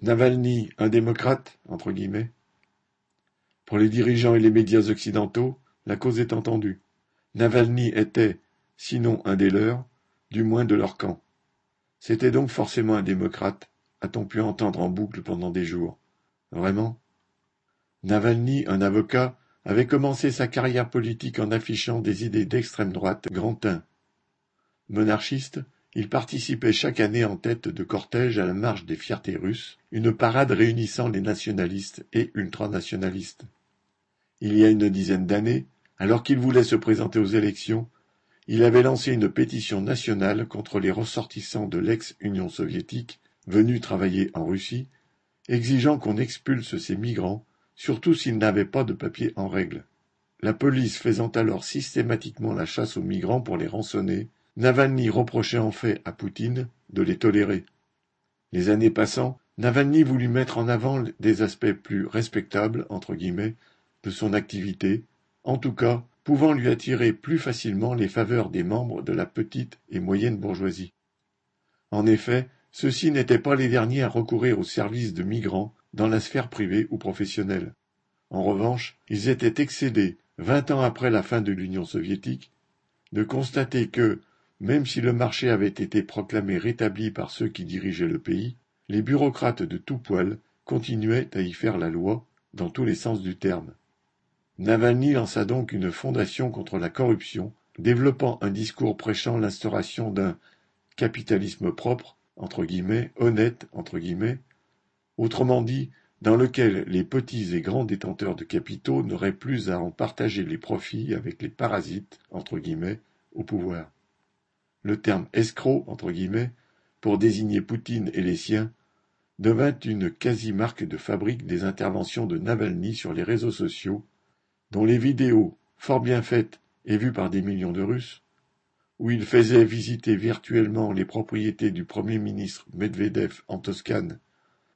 Navalny un démocrate entre guillemets Pour les dirigeants et les médias occidentaux, la cause est entendue. Navalny était, sinon un des leurs, du moins de leur camp. C'était donc forcément un démocrate, a-t-on pu entendre en boucle pendant des jours. Vraiment? Navalny, un avocat, avait commencé sa carrière politique en affichant des idées d'extrême droite grand Monarchiste, il participait chaque année en tête de cortège à la Marche des fiertés russes, une parade réunissant les nationalistes et ultranationalistes. Il y a une dizaine d'années, alors qu'il voulait se présenter aux élections, il avait lancé une pétition nationale contre les ressortissants de l'ex-Union soviétique venus travailler en Russie, exigeant qu'on expulse ces migrants, surtout s'ils n'avaient pas de papiers en règle. La police faisant alors systématiquement la chasse aux migrants pour les rançonner, Navalny reprochait en fait à Poutine de les tolérer. Les années passant, Navalny voulut mettre en avant des aspects plus respectables entre guillemets de son activité, en tout cas pouvant lui attirer plus facilement les faveurs des membres de la petite et moyenne bourgeoisie. En effet, ceux-ci n'étaient pas les derniers à recourir aux services de migrants dans la sphère privée ou professionnelle. En revanche, ils étaient excédés, vingt ans après la fin de l'Union soviétique, de constater que, même si le marché avait été proclamé rétabli par ceux qui dirigeaient le pays, les bureaucrates de tout poil continuaient à y faire la loi, dans tous les sens du terme. Navalny lança donc une fondation contre la corruption, développant un discours prêchant l'instauration d'un capitalisme propre, entre guillemets, honnête, entre guillemets, autrement dit, dans lequel les petits et grands détenteurs de capitaux n'auraient plus à en partager les profits avec les parasites, entre guillemets, au pouvoir. Le terme escroc entre guillemets pour désigner Poutine et les siens devint une quasi-marque de fabrique des interventions de Navalny sur les réseaux sociaux, dont les vidéos, fort bien faites et vues par des millions de Russes, où il faisait visiter virtuellement les propriétés du Premier ministre Medvedev en Toscane,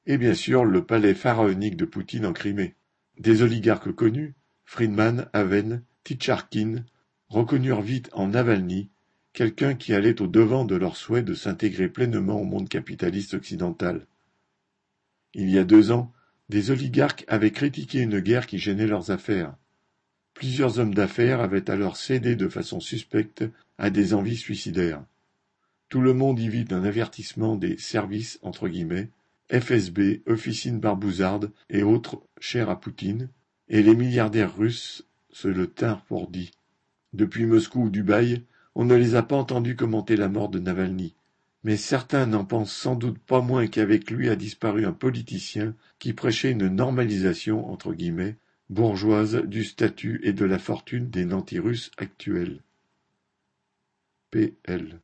et bien sûr le palais pharaonique de Poutine en Crimée. Des oligarques connus, Friedman, Haven, Ticharkin, reconnurent vite en Navalny quelqu'un qui allait au-devant de leur souhait de s'intégrer pleinement au monde capitaliste occidental. Il y a deux ans, des oligarques avaient critiqué une guerre qui gênait leurs affaires. Plusieurs hommes d'affaires avaient alors cédé de façon suspecte à des envies suicidaires. Tout le monde y vit un avertissement des services entre guillemets, FSB, officines barbouzardes et autres chers à Poutine, et les milliardaires russes se le tinrent pour dit. Depuis Moscou ou Dubaï, on ne les a pas entendus commenter la mort de Navalny, mais certains n'en pensent sans doute pas moins qu'avec lui a disparu un politicien qui prêchait une normalisation entre guillemets bourgeoise du statut et de la fortune des nantis russes actuels. P.L.